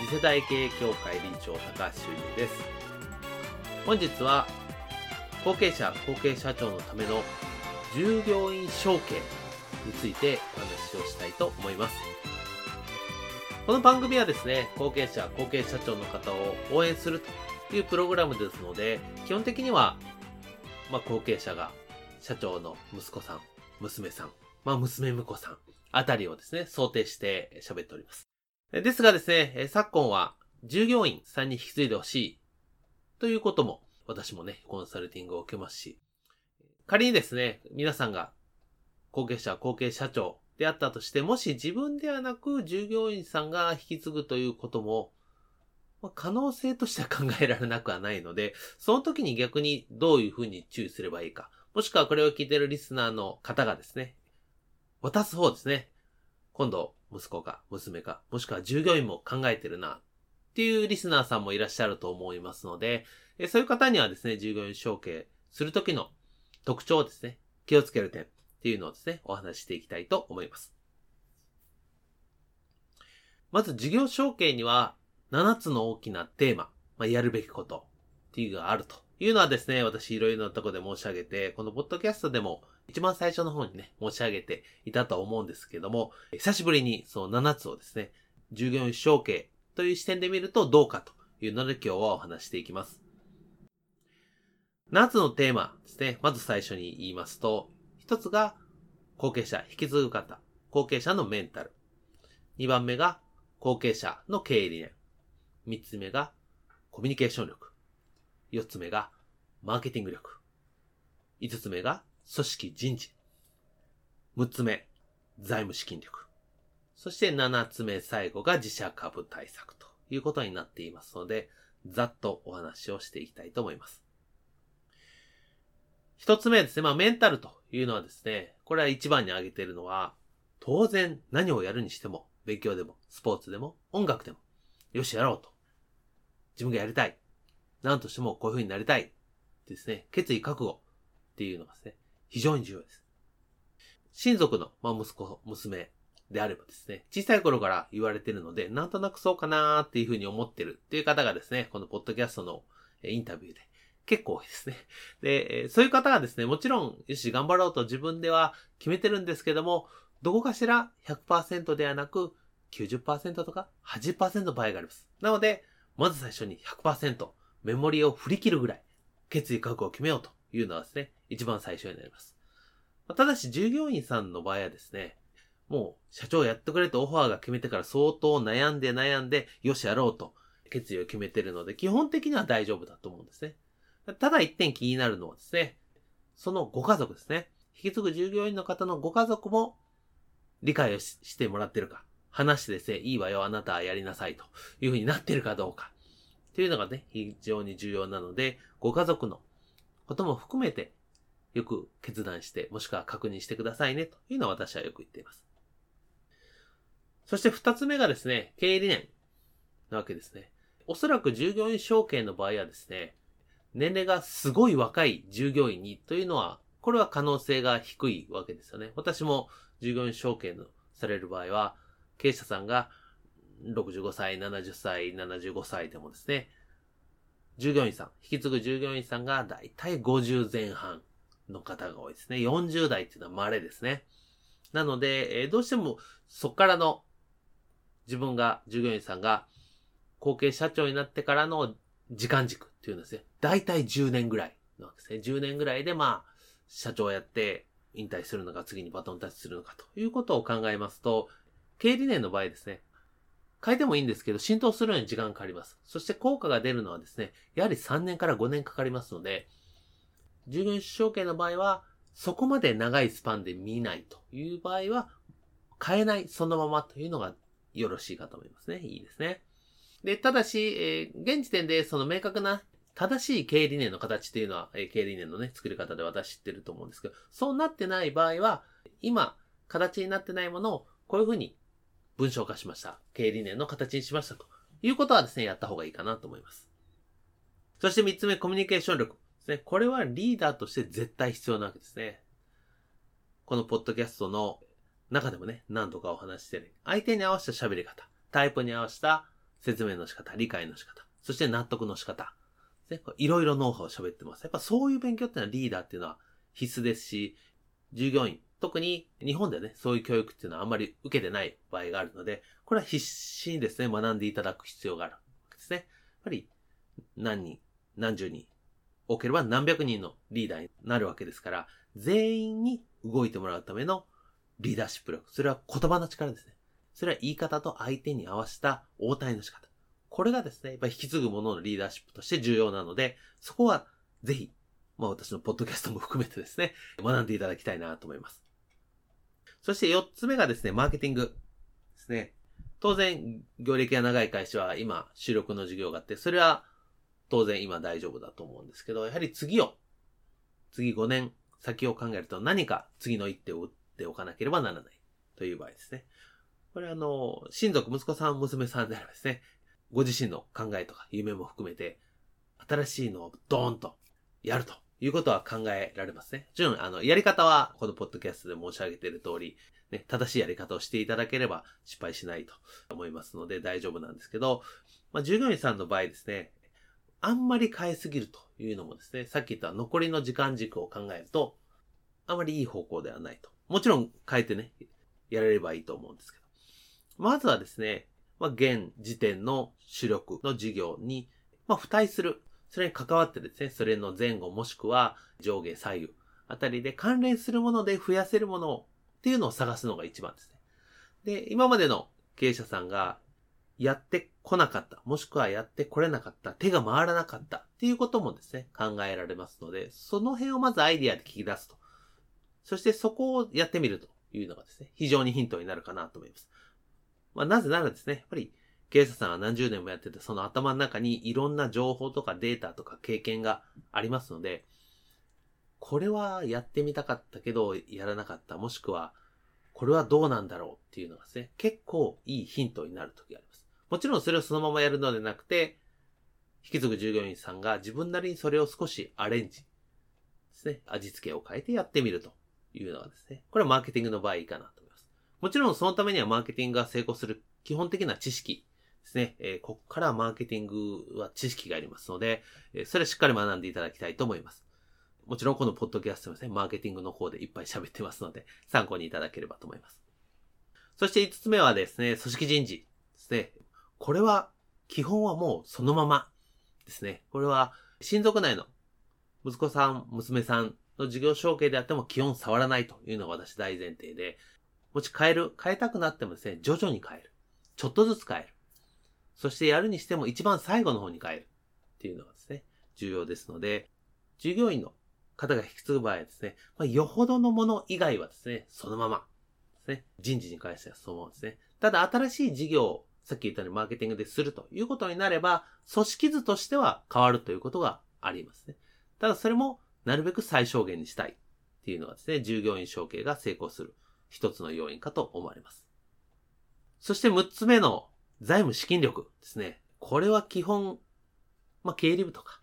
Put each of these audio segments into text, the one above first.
次世代経営協会理事長高橋修二です本日は後継者後継社長のための従業員承継についてお話をしたいと思いますこの番組はですね後継者後継社長の方を応援するというプログラムですので基本的には、まあ、後継者が社長の息子さん娘さん、まあ、娘婿さんあたりをですね、想定して喋っております。ですがですね、昨今は従業員さんに引き継いでほしいということも私もね、コンサルティングを受けますし、仮にですね、皆さんが後継者、後継社長であったとして、もし自分ではなく従業員さんが引き継ぐということも、ま、可能性としては考えられなくはないので、その時に逆にどういうふうに注意すればいいか、もしくはこれを聞いてるリスナーの方がですね、渡す方ですね。今度、息子か娘か、もしくは従業員も考えてるな、っていうリスナーさんもいらっしゃると思いますので、そういう方にはですね、従業員承継するときの特徴をですね、気をつける点っていうのをですね、お話ししていきたいと思います。まず、事業承継には7つの大きなテーマ、まあ、やるべきことっていうのがあるというのはですね、私いろいろなとこで申し上げて、このポッドキャストでも一番最初の方にね、申し上げていたと思うんですけども、久しぶりにその7つをですね、従業員承継という視点で見るとどうかというので今日はお話していきます。7つのテーマですね、まず最初に言いますと、1つが後継者、引き継ぐ方、後継者のメンタル。2番目が後継者の経営理念。3つ目がコミュニケーション力。4つ目がマーケティング力。5つ目が組織人事。6つ目、財務資金力。そして7つ目、最後が自社株対策ということになっていますので、ざっとお話をしていきたいと思います。一つ目ですね。まあ、メンタルというのはですね、これは一番に挙げているのは、当然何をやるにしても、勉強でも、スポーツでも、音楽でも、よしやろうと。自分がやりたい。何としてもこういう風になりたい。ですね、決意覚悟っていうのがですね、非常に重要です。親族の、まあ、息子、娘であればですね、小さい頃から言われてるので、なんとなくそうかなーっていうふうに思ってるっていう方がですね、このポッドキャストのインタビューで結構多いですね。で、そういう方がですね、もちろん、よし、頑張ろうと自分では決めてるんですけども、どこかしら100%ではなく90%とか80%の場合があります。なので、まず最初に100%メモリを振り切るぐらい決意覚悟を決めようというのはですね、一番最初になります。ただし、従業員さんの場合はですね、もう、社長やってくれとオファーが決めてから相当悩んで悩んで、よしやろうと決意を決めてるので、基本的には大丈夫だと思うんですね。ただ一点気になるのはですね、そのご家族ですね。引き継ぐ従業員の方のご家族も理解をしてもらってるか。話してですね、いいわよ、あなたはやりなさいというふうになってるかどうか。っていうのがね、非常に重要なので、ご家族のことも含めて、よく決断して、もしくは確認してくださいね、というのは私はよく言っています。そして二つ目がですね、経営理念なわけですね。おそらく従業員承継の場合はですね、年齢がすごい若い従業員にというのは、これは可能性が低いわけですよね。私も従業員承継のされる場合は、経営者さんが65歳、70歳、75歳でもですね、従業員さん、引き継ぐ従業員さんがだいたい50前半の方が多いですね。40代っていうのは稀ですね。なので、えー、どうしてもそっからの自分が、従業員さんが後継社長になってからの時間軸っていうんですね。だいたい10年ぐらいなんですね。10年ぐらいでまあ、社長をやって引退するのか次にバトンタッチするのかということを考えますと、経理念の場合ですね、変えてもいいんですけど、浸透するのに時間かかります。そして効果が出るのはですね、やはり3年から5年かかりますので、従業員証券の場合は、そこまで長いスパンで見ないという場合は、変えない、そのままというのがよろしいかと思いますね。いいですね。で、ただし、えー、現時点でその明確な正しい経営理念の形っていうのは、えー、経営理念のね、作り方で私知ってると思うんですけど、そうなってない場合は、今、形になってないものを、こういうふうに文章化しました。経営理念の形にしましたということはですね、やった方がいいかなと思います。そして三つ目、コミュニケーション力ですね。これはリーダーとして絶対必要なわけですね。このポッドキャストの中でもね、何度かお話してる。相手に合わせた喋り方、タイプに合わせた説明の仕方、理解の仕方、そして納得の仕方。いろいろノウハウを喋ってます。やっぱそういう勉強っていうのはリーダーっていうのは必須ですし、従業員、特に日本でね、そういう教育っていうのはあんまり受けてない場合があるので、これは必死にですね、学んでいただく必要があるわけですね。やっぱり、何人、何十人、多ければ何百人のリーダーになるわけですから、全員に動いてもらうためのリーダーシップ力。それは言葉の力ですね。それは言い方と相手に合わせた応対の仕方。これがですね、やっぱ引き継ぐもののリーダーシップとして重要なので、そこはぜひ、まあ私のポッドキャストも含めてですね、学んでいただきたいなと思います。そして4つ目がですね、マーケティングですね。当然、業歴が長い会社は今、主力の事業があって、それは当然今大丈夫だと思うんですけど、やはり次を、次5年先を考えると何か次の一手を打っておかなければならないという場合ですね。これあの、親族、息子さん、娘さんであればですね、ご自身の考えとか夢も含めて、新しいのをドーンとやるということは考えられますね。もちろん、あの、やり方は、このポッドキャストで申し上げている通り、ね、正しいやり方をしていただければ失敗しないと思いますので大丈夫なんですけど、まあ、従業員さんの場合ですね、あんまり変えすぎるというのもですね、さっき言った残りの時間軸を考えると、あまりいい方向ではないと。もちろん変えてね、やれればいいと思うんですけど。まずはですね、まあ、現時点の主力の事業に、まあ、付帯するそれに関わってですね、それの前後もしくは上下左右あたりで関連するもので増やせるものっていうのを探すのが一番ですね。で、今までの経営者さんがやってこなかった、もしくはやってこれなかった、手が回らなかったっていうこともですね、考えられますので、その辺をまずアイディアで聞き出すと。そしてそこをやってみるというのがですね、非常にヒントになるかなと思います。まあ、なぜならですね、やっぱり警察さんは何十年もやってて、その頭の中にいろんな情報とかデータとか経験がありますので、これはやってみたかったけど、やらなかった。もしくは、これはどうなんだろうっていうのがですね、結構いいヒントになる時があります。もちろんそれをそのままやるのでなくて、引き継ぐ従業員さんが自分なりにそれを少しアレンジですね、味付けを変えてやってみるというのがですね、これはマーケティングの場合いいかなと思います。もちろんそのためにはマーケティングが成功する基本的な知識ですね。えー、こっからマーケティングは知識がありますので、え、それはしっかり学んでいただきたいと思います。もちろんこのポッドキャストもですね、マーケティングの方でいっぱい喋ってますので、参考にいただければと思います。そして5つ目はですね、組織人事ですね。これは、基本はもうそのままですね。これは、親族内の息子さん、娘さんの事業承継であっても基本触らないというのが私大前提で、もし変える、変えたくなってもですね、徐々に変える。ちょっとずつ変える。そしてやるにしても一番最後の方に変えるっていうのがですね、重要ですので、従業員の方が引き継ぐ場合はですね、まあ、よほどのもの以外はですね、そのままですね、人事に関してはそのままですね。ただ新しい事業さっき言ったようにマーケティングでするということになれば、組織図としては変わるということがありますね。ただそれもなるべく最小限にしたいっていうのがですね、従業員承継が成功する一つの要因かと思われます。そして6つ目の財務資金力ですね。これは基本、まあ、経理部とか、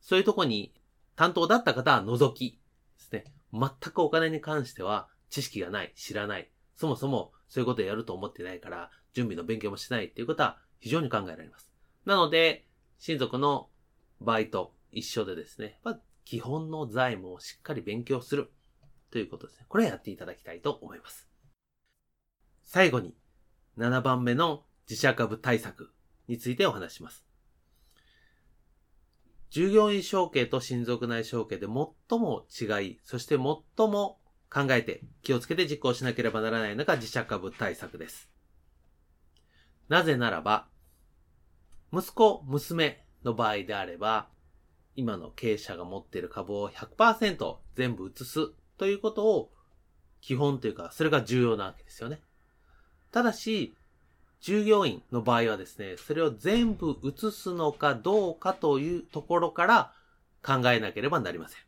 そういうとこに担当だった方は除きですね。全くお金に関しては知識がない、知らない。そもそもそういうことやると思ってないから、準備の勉強もしないっていうことは非常に考えられます。なので、親族の場合と一緒でですね、まあ、基本の財務をしっかり勉強するということですね。これをやっていただきたいと思います。最後に、7番目の自社株対策についてお話します。従業員承継と親族内承継で最も違い、そして最も考えて気をつけて実行しなければならないのが自社株対策です。なぜならば、息子、娘の場合であれば、今の経営者が持っている株を100%全部移すということを基本というか、それが重要なわけですよね。ただし、従業員の場合はですね、それを全部移すのかどうかというところから考えなければなりません。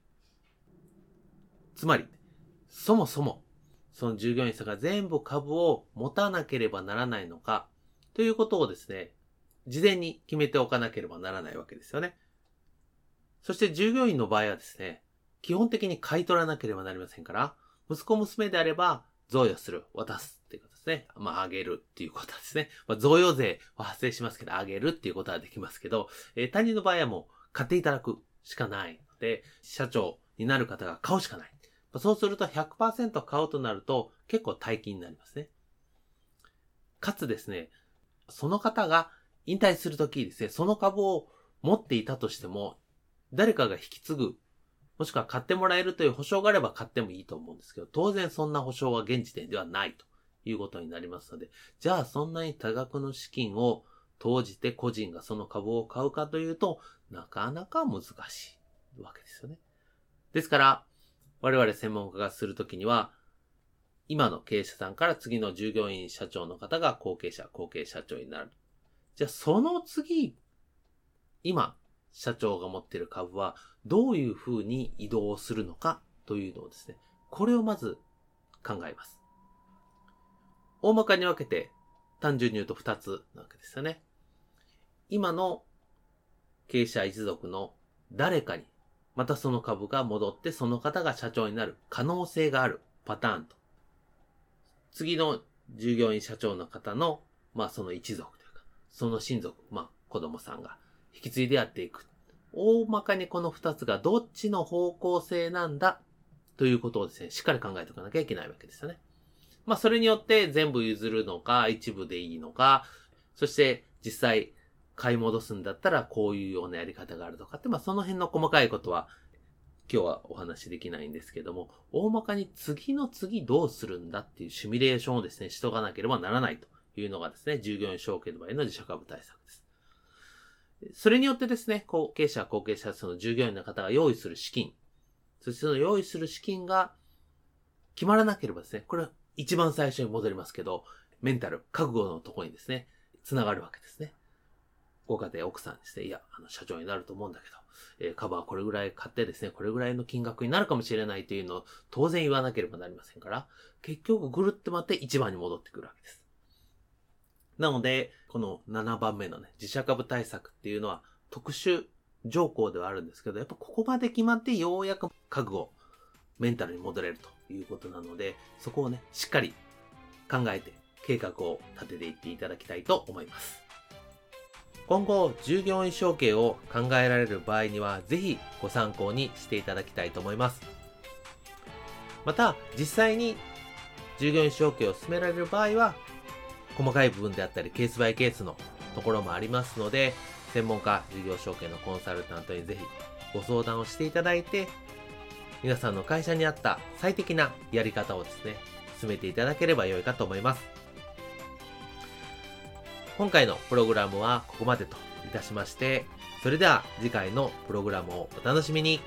つまり、そもそも、その従業員さんが全部株を持たなければならないのか、ということをですね、事前に決めておかなければならないわけですよね。そして従業員の場合はですね、基本的に買い取らなければなりませんから、息子娘であれば、贈与する、渡すっていうことですね。まあ、あげるっていうことですね。まあ、贈与税は発生しますけど、あげるっていうことはできますけど、えー、他人の場合はもう買っていただくしかないので、社長になる方が買うしかない。まあ、そうすると100%買うとなると結構大金になりますね。かつですね、その方が引退するときですね、その株を持っていたとしても、誰かが引き継ぐもしくは買ってもらえるという保証があれば買ってもいいと思うんですけど、当然そんな保証は現時点ではないということになりますので、じゃあそんなに多額の資金を投じて個人がその株を買うかというと、なかなか難しいわけですよね。ですから、我々専門家がするときには、今の経営者さんから次の従業員社長の方が後継者、後継社長になる。じゃあその次、今、社長が持っている株はどういうふうに移動するのかというのをですね、これをまず考えます。大まかに分けて単純に言うと2つなわけですよね。今の経営者一族の誰かに、またその株が戻ってその方が社長になる可能性があるパターンと、次の従業員社長の方の、まあその一族というか、その親族、まあ子供さんが引き継いでやっていく。大まかにこの二つがどっちの方向性なんだ？ということをですね、しっかり考えておかなきゃいけないわけですよね。まあそれによって全部譲るのか、一部でいいのか、そして実際買い戻すんだったらこういうようなやり方があるとかって、まあその辺の細かいことは今日はお話しできないんですけども、大まかに次の次どうするんだっていうシミュレーションをですね、しとかなければならないというのがですね、従業員承継の場合の自社株対策です。それによってですね、後継者、後継者、その従業員の方が用意する資金、そしてその用意する資金が決まらなければですね、これは一番最初に戻りますけど、メンタル、覚悟のところにですね、繋がるわけですね。ご家庭、奥さんですね、いや、あの、社長になると思うんだけど、えー、カバーこれぐらい買ってですね、これぐらいの金額になるかもしれないというのを当然言わなければなりませんから、結局ぐるって回って一番に戻ってくるわけです。なので、この7番目のね、自社株対策っていうのは特殊条項ではあるんですけど、やっぱここまで決まってようやく覚悟、メンタルに戻れるということなので、そこをね、しっかり考えて計画を立てていっていただきたいと思います。今後、従業員承継を考えられる場合には、ぜひご参考にしていただきたいと思います。また、実際に従業員承継を進められる場合は、細かい部分であったり、ケースバイケースのところもありますので、専門家、事業承継のコンサルタントにぜひご相談をしていただいて、皆さんの会社に合った最適なやり方をですね、進めていただければ良いかと思います。今回のプログラムはここまでといたしまして、それでは次回のプログラムをお楽しみに。